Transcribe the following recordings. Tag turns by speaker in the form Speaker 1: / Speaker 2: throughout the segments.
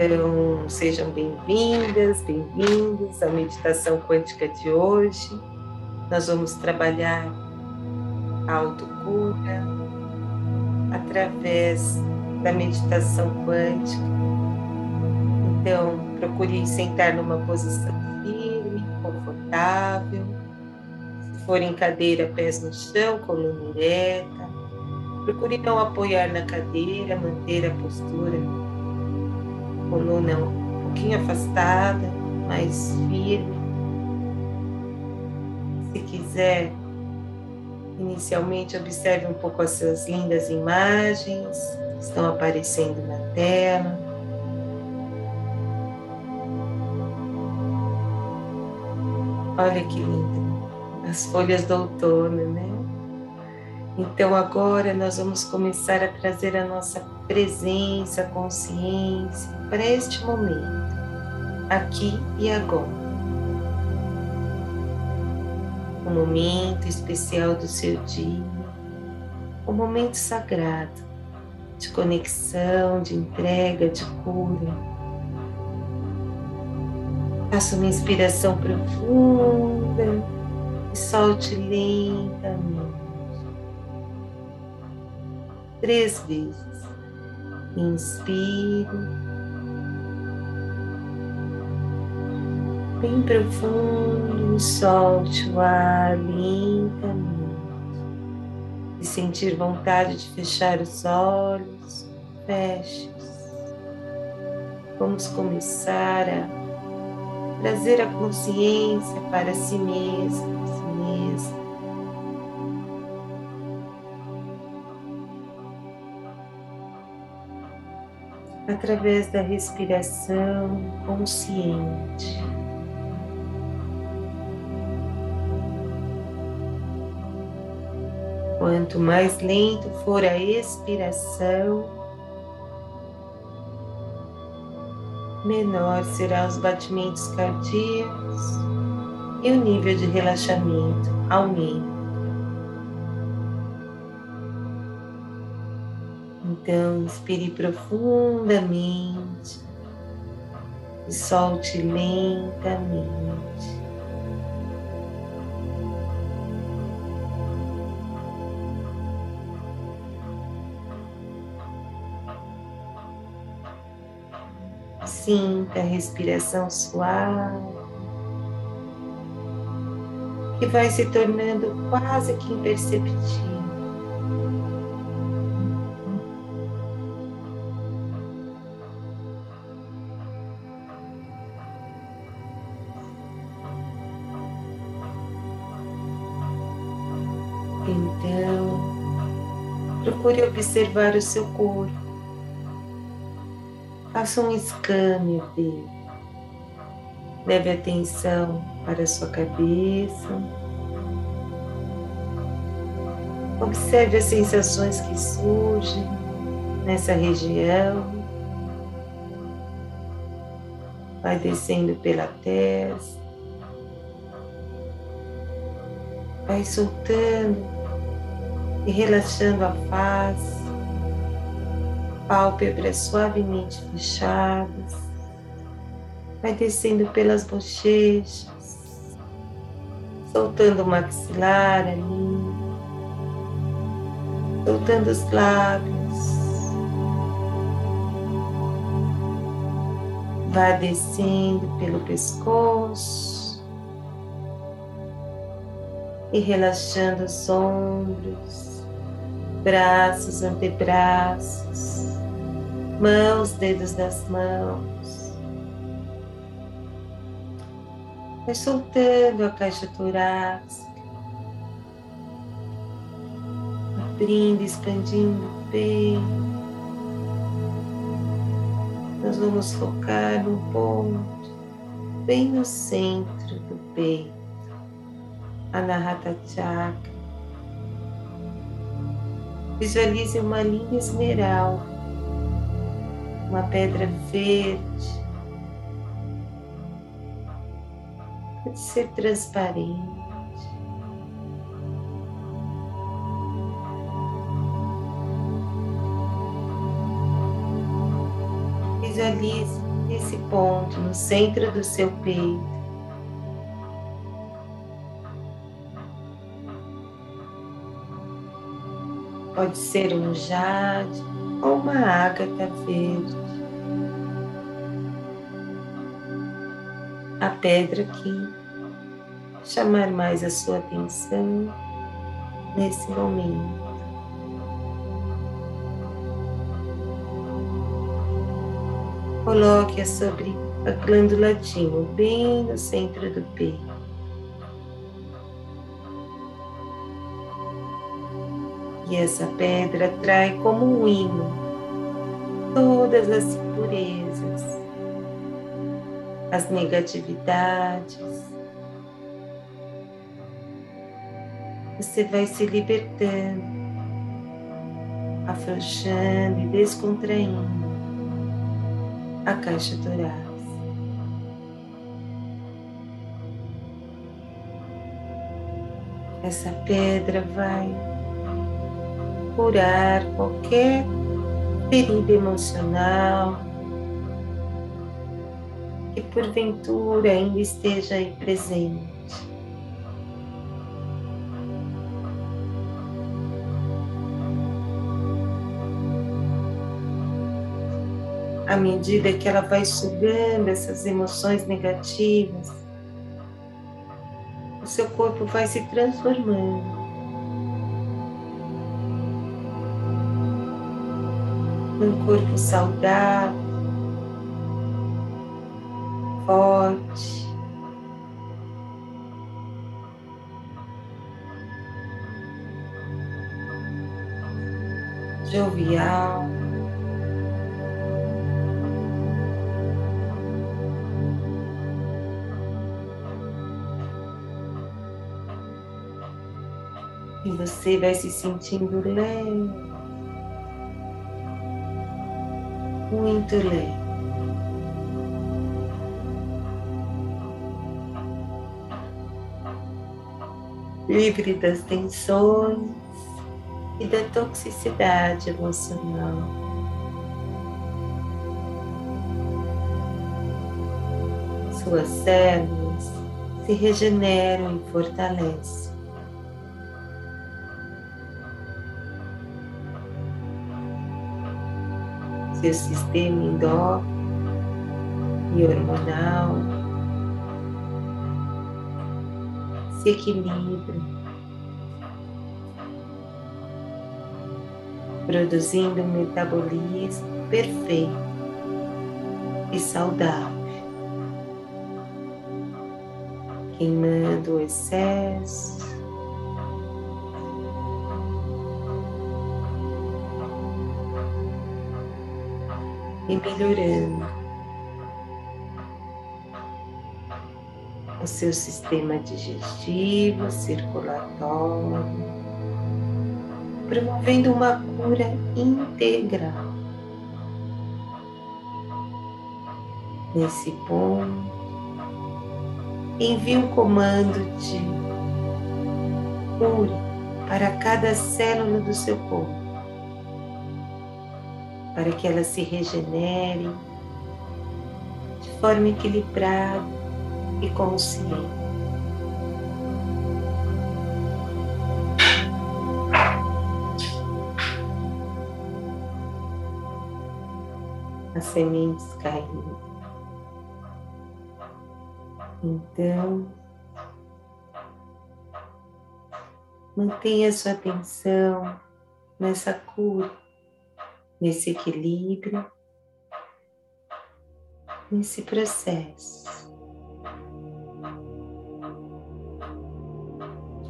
Speaker 1: Então, sejam bem-vindas, bem-vindos à meditação quântica de hoje. Nós vamos trabalhar a autocura através da meditação quântica. Então, procure sentar numa posição firme, confortável. Se for em cadeira, pés no chão, coluna ereta. Procure não apoiar na cadeira, manter a postura coluna um pouquinho afastada, mais firme. Se quiser, inicialmente observe um pouco essas lindas imagens que estão aparecendo na tela. Olha que lindo, as folhas do outono, né? Então agora nós vamos começar a trazer a nossa presença, consciência para este momento, aqui e agora. O momento especial do seu dia, o momento sagrado de conexão, de entrega, de cura. Faça uma inspiração profunda e solte lentamente. Três vezes. Inspire. Bem profundo solte o ar lentamente. E sentir vontade de fechar os olhos, feche. Vamos começar a trazer a consciência para si mesmo, através da respiração consciente. Quanto mais lento for a expiração, menor serão os batimentos cardíacos e o nível de relaxamento aumenta. Então, inspire profundamente e solte lentamente. Sinta a respiração suave, que vai se tornando quase que imperceptível. Procure observar o seu corpo. Faça um escândalo dele. Leve atenção para a sua cabeça. Observe as sensações que surgem nessa região. Vai descendo pela testa. Vai soltando e relaxando a face, pálpebras suavemente fechadas, vai descendo pelas bochechas, soltando o maxilar ali, soltando os lábios. Vá descendo pelo pescoço, e relaxando os ombros, braços, antebraços, mãos, dedos das mãos. Vai soltando a caixa torácica, abrindo, expandindo o peito. Nós vamos focar num ponto bem no centro do peito, Anahata Chakra Visualize uma linha esmeralda, uma pedra verde. Pode ser transparente. Visualize nesse ponto no centro do seu peito. Pode ser um jade ou uma ágata verde. A pedra que chamar mais a sua atenção nesse momento. Coloque-a sobre a glândula timo, bem no centro do peito. E essa pedra atrai como um imã todas as impurezas, as negatividades. Você vai se libertando, afrouxando e descontraindo a caixa torácica. Essa pedra vai curar qualquer ferida emocional que porventura ainda esteja aí presente. à medida que ela vai sugando essas emoções negativas, o seu corpo vai se transformando. Num corpo saudável, forte, jovial. E você vai se sentindo leve, leve. Livre das tensões e da toxicidade emocional. Suas células se regeneram e fortalecem. Seu sistema endócrino e hormonal. Se equilibra, produzindo um metabolismo perfeito e saudável, queimando o excesso e melhorando o seu sistema digestivo, circulatório, promovendo uma cura integral. Nesse ponto, envie um comando de cura para cada célula do seu corpo para que ela se regenere de forma equilibrada e consciente. As sementes caindo. Então, mantenha sua atenção nessa cura nesse equilíbrio, nesse processo.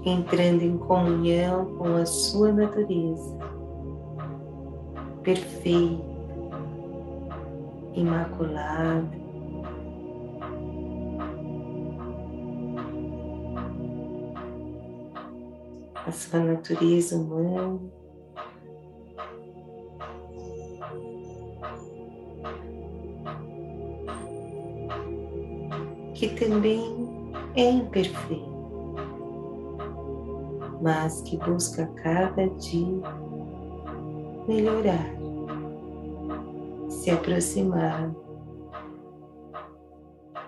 Speaker 1: Entrando em comunhão com a sua natureza, perfeita, imaculada. A sua natureza humana que também é imperfeito, mas que busca cada dia melhorar, se aproximar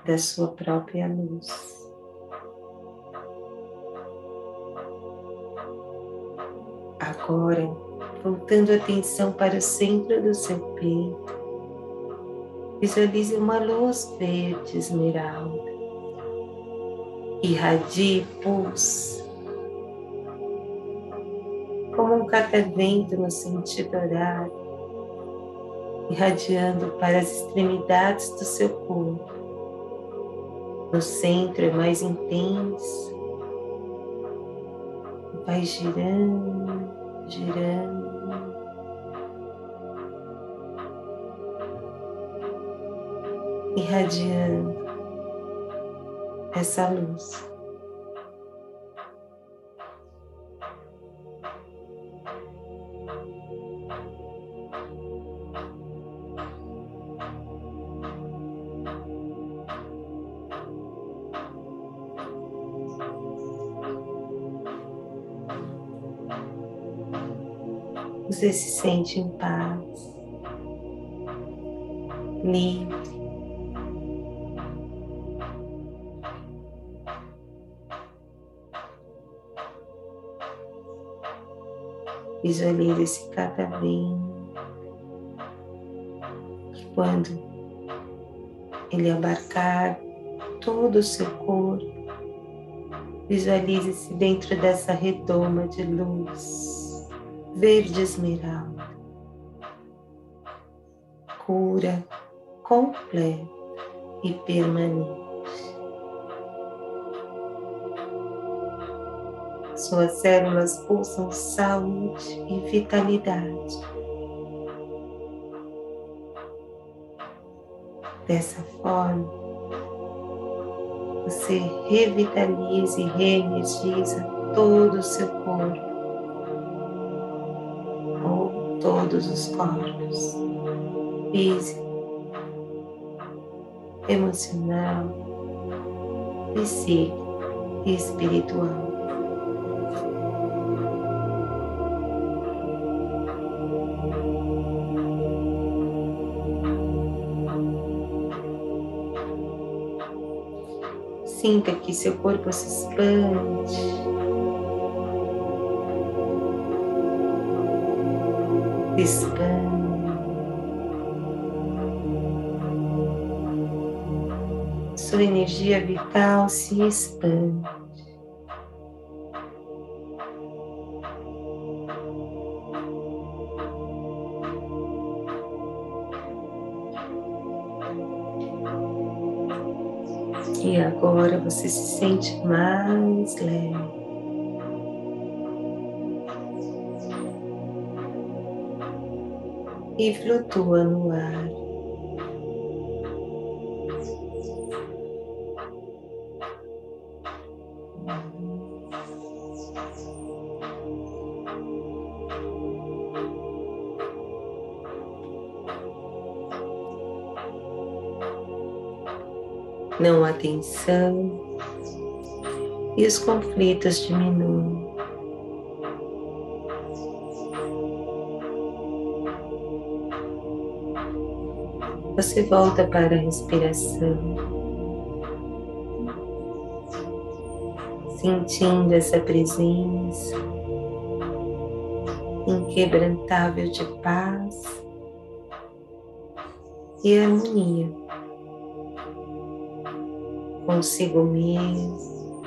Speaker 1: da sua própria luz. Agora, voltando a atenção para o centro do seu peito, visualize uma luz verde esmeralda. Irradie pulse como um catavento no sentido horário, irradiando para as extremidades do seu corpo. No centro é mais intenso, vai girando, girando. Irradiando essa luz. você se sente em paz, livre. Visualize esse catavento que quando ele abarcar todo o seu corpo, visualize-se dentro dessa redoma de luz verde esmeralda, cura completa e permanente. Suas células pulsam saúde e vitalidade. Dessa forma, você revitaliza e reenergiza todo o seu corpo todos os corpos, físico, emocional, psíquico e espiritual. Sinta que seu corpo se expande expande. Sua energia vital se expande. Você se sente mais leve. e flutua no ar. Não há tensão e os conflitos diminuem. você volta para a respiração, sentindo essa presença inquebrantável de paz e harmonia consigo mesmo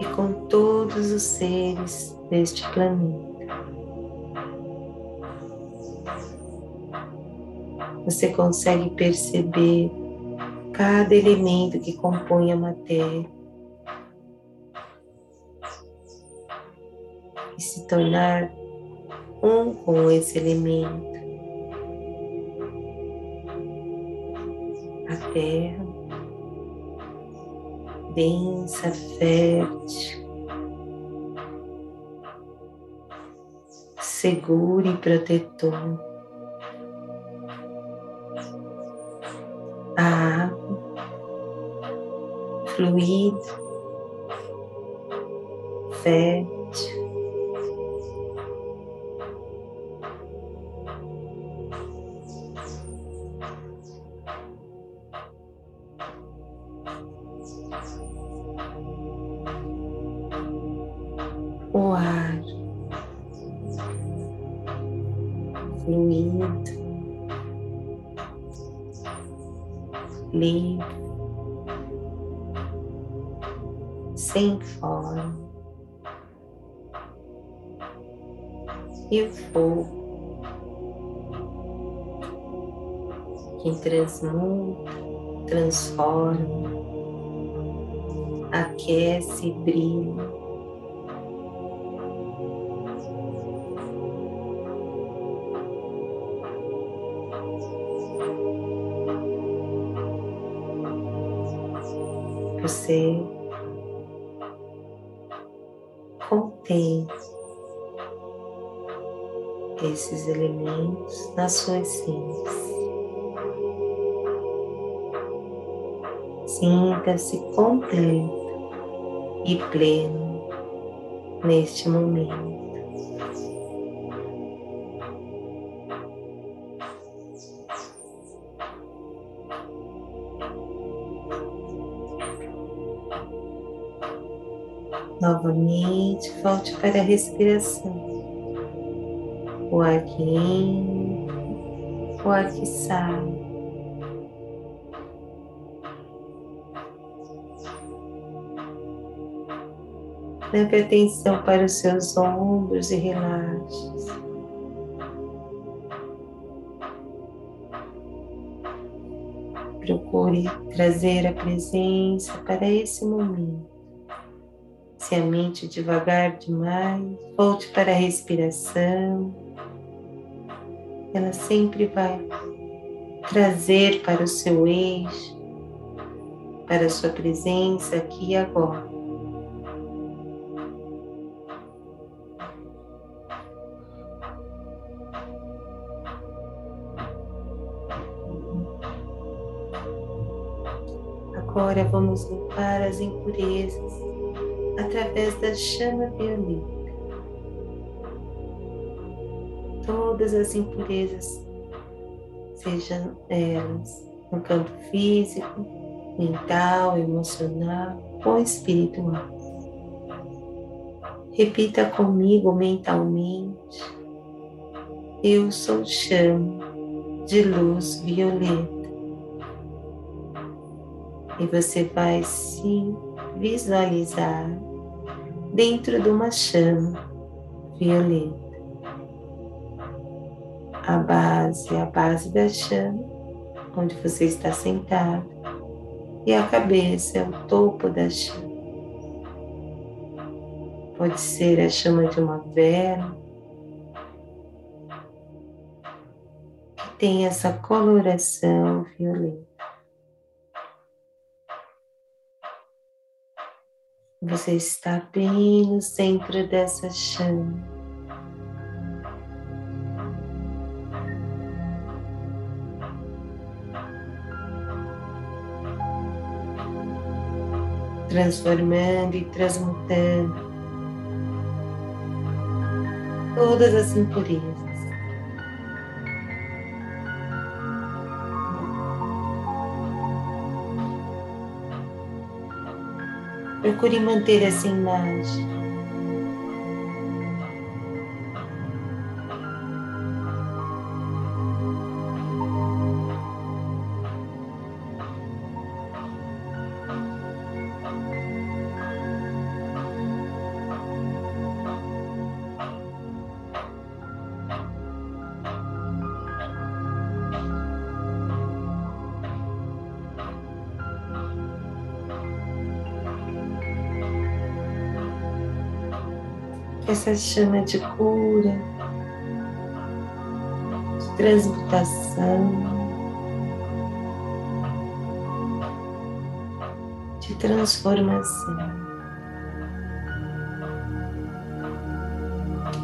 Speaker 1: e com todos os seres deste planeta. você consegue perceber cada elemento que compõe a matéria e se tornar um com esse elemento. A terra, densa, fértil, seguro e protetor. fluido, fértil. Sem forma, e o fogo que transmuta, transforma, aquece e brilha. Você contém esses elementos na sua essência. Sinta-se contente e pleno neste momento. Novamente, volte para a respiração. O ar que entra, o ar que sai. Leve atenção para os seus ombros e relaxe. Procure trazer a presença para esse momento. Se a mente devagar demais, volte para a respiração. Ela sempre vai trazer para o seu eixo, para a sua presença aqui e agora. Agora vamos limpar as impurezas através da chama violeta. Todas as impurezas, sejam elas no campo físico, mental, emocional ou espiritual. Repita comigo mentalmente: Eu sou chama de luz violeta e você vai se visualizar dentro de uma chama violeta. A base, a base da chama, onde você está sentado, e a cabeça é o topo da chama. Pode ser a chama de uma vela, que tem essa coloração violeta. Você está bem no centro dessa chama. Transformando e transmutando todas as impurezas. Procure manter essa imagem. Essa chama de cura, de transmutação, de transformação.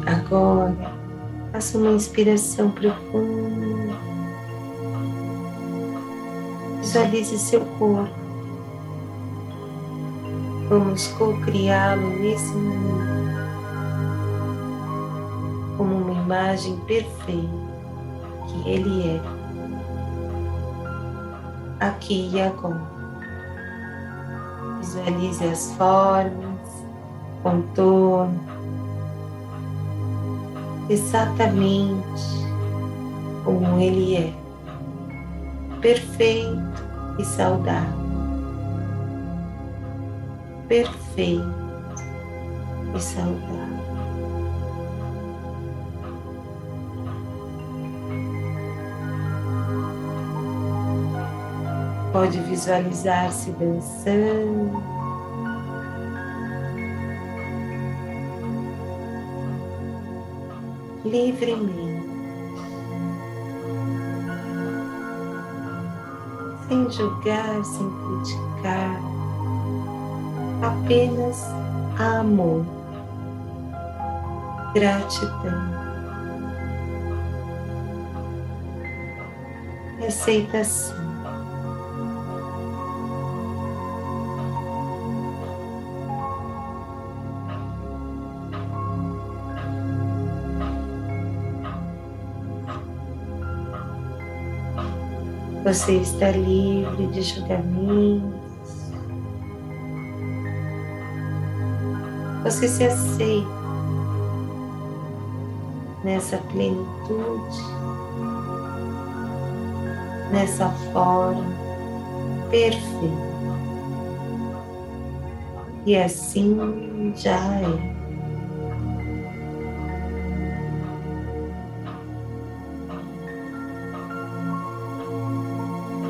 Speaker 1: Agora, faça uma inspiração profunda. Visualize seu corpo. Vamos co-criá-lo nesse momento imagem perfeita que Ele é, aqui e agora. Visualize as formas, contorno, exatamente como ele é, perfeito e saudável, perfeito e saudável. Pode visualizar-se dançando. Livremente, sem julgar, sem criticar, apenas amor, gratidão, aceitação. Você está livre de julgamentos. Você se aceita nessa plenitude, nessa forma perfeita. E assim já é.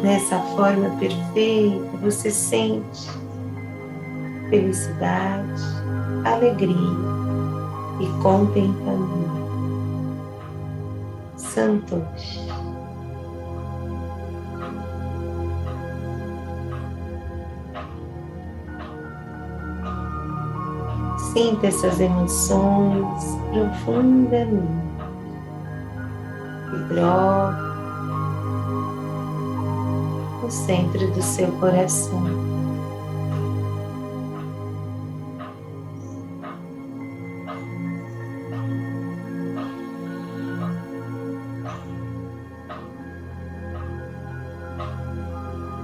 Speaker 1: Nessa forma perfeita, você sente felicidade, alegria e contentamento. Santos. Sinta essas emoções profundamente e troque no centro do seu coração.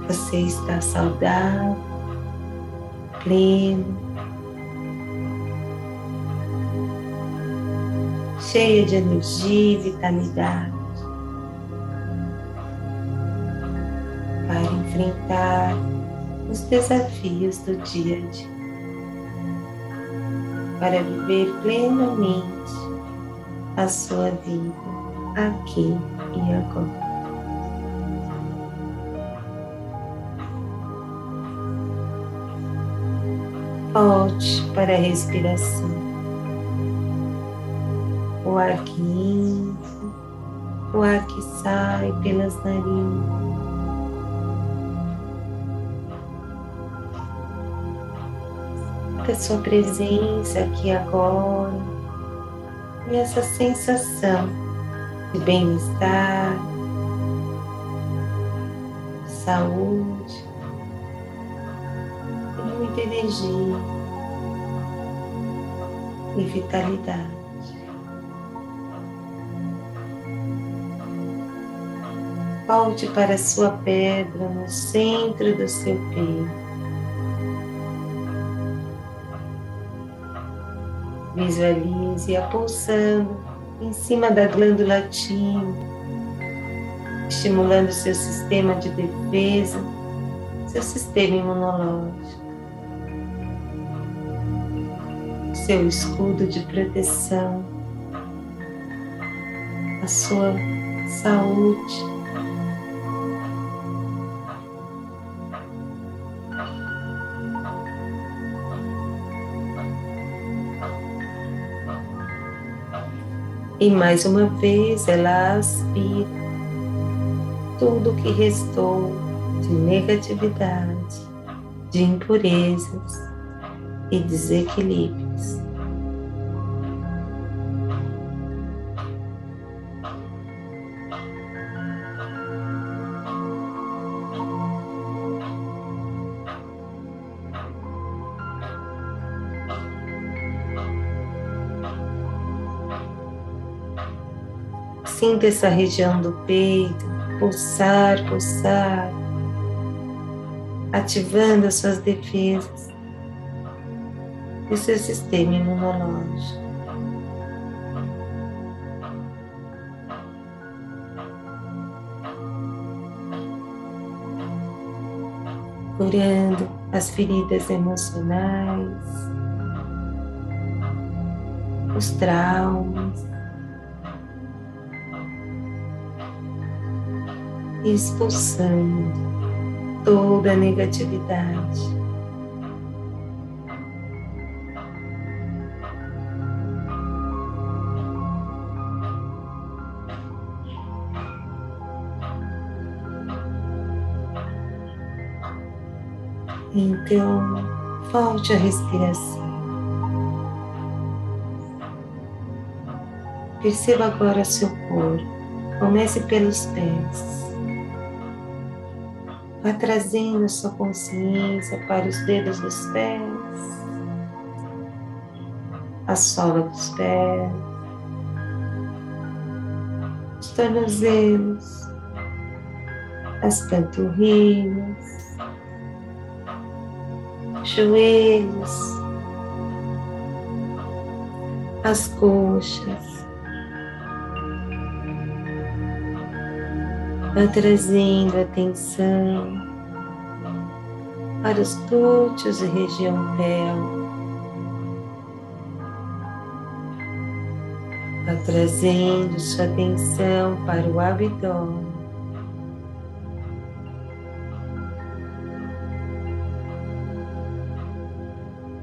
Speaker 1: Você está saudável, pleno, cheia de energia e vitalidade. Enfrentar os desafios do dia a dia, para viver plenamente a sua vida aqui e agora. Volte para a respiração. O ar que entra, o ar que sai pelas narinas Sinta sua presença aqui agora e essa sensação de bem-estar, saúde e muita energia e vitalidade. Volte para a sua pedra no centro do seu peito. Visualize-a pulsando em cima da glândula timo, estimulando seu sistema de defesa, seu sistema imunológico, seu escudo de proteção, a sua saúde E mais uma vez ela aspira tudo que restou de negatividade, de impurezas e desequilíbrios. Sinta essa região do peito pulsar, pulsar, ativando as suas defesas e seu sistema imunológico. curando as feridas emocionais, os traumas, expulsando toda a negatividade. Então, volte a respiração. Perceba agora seu corpo. Comece pelos pés. Vá trazendo sua consciência para os dedos dos pés, a sola dos pés, os tornozelos, as panturrilhas, joelhos, as coxas. Vá trazendo atenção para os glúteos e região pélvica. Vá trazendo sua atenção para o abdômen.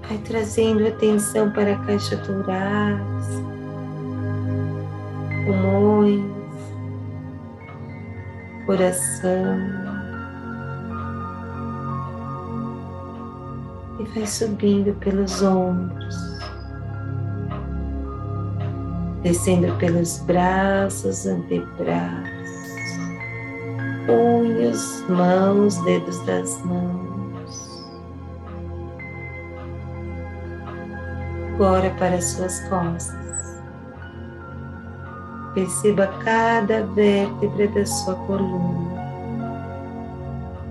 Speaker 1: Vai trazendo atenção para a caixa torácica, pulmões, coração. E vai subindo pelos ombros, descendo pelos braços, antebraços, unhas, mãos, dedos das mãos. agora para as suas costas. Perceba cada vértebra da sua coluna,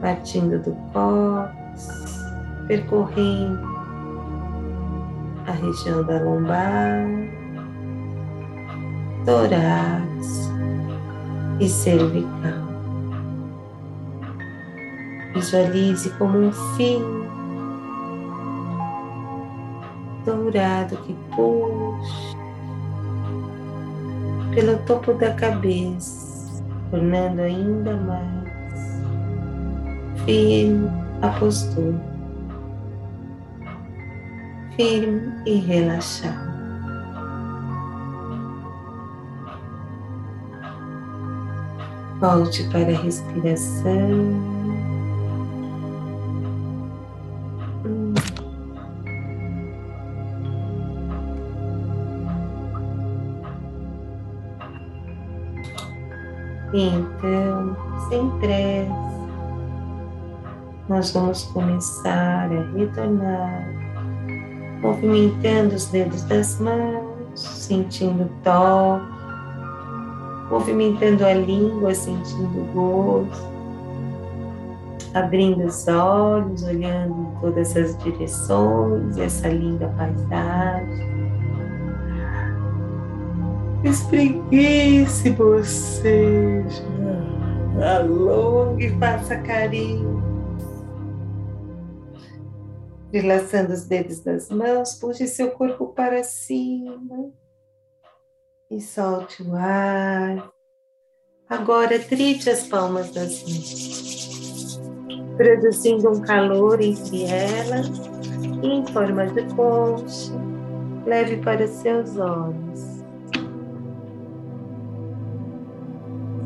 Speaker 1: partindo do cóccix, percorrendo a região da lombar, torácica e cervical. Visualize como um fio dourado que puxa pelo topo da cabeça, tornando ainda mais firme a postura, firme e relaxado. Volte para a respiração. Então, sem pressa, nós vamos começar a retornar, movimentando os dedos das mãos, sentindo o toque, movimentando a língua, sentindo o gosto, abrindo os olhos, olhando em todas as direções, essa linda paisagem. Espreguice você, alongue e faça carinho. Relaxando os dedos das mãos, puxe seu corpo para cima e solte o ar. Agora trite as palmas das mãos, produzindo um calor entre elas em forma de concha, leve para seus olhos.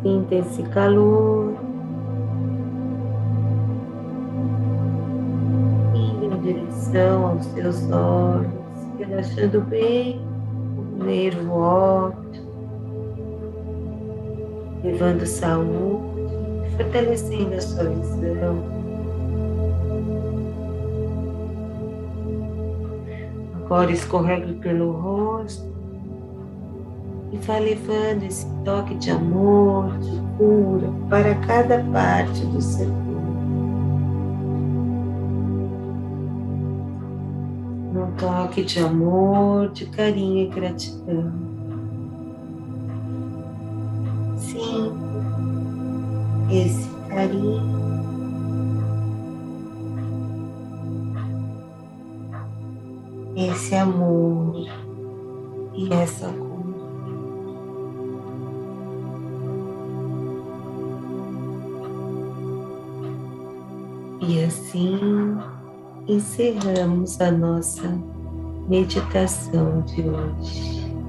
Speaker 1: Sinta esse calor. Indo em direção aos seus olhos, relaxando bem o nervo óptico, levando saúde, fortalecendo a sua visão. Agora escorregue pelo rosto e vai levando esse toque de amor, de cura para cada parte do seu corpo. Um toque de amor, de carinho e gratidão. Sim, esse carinho. Esse amor e essa cor. Assim encerramos a nossa meditação de hoje.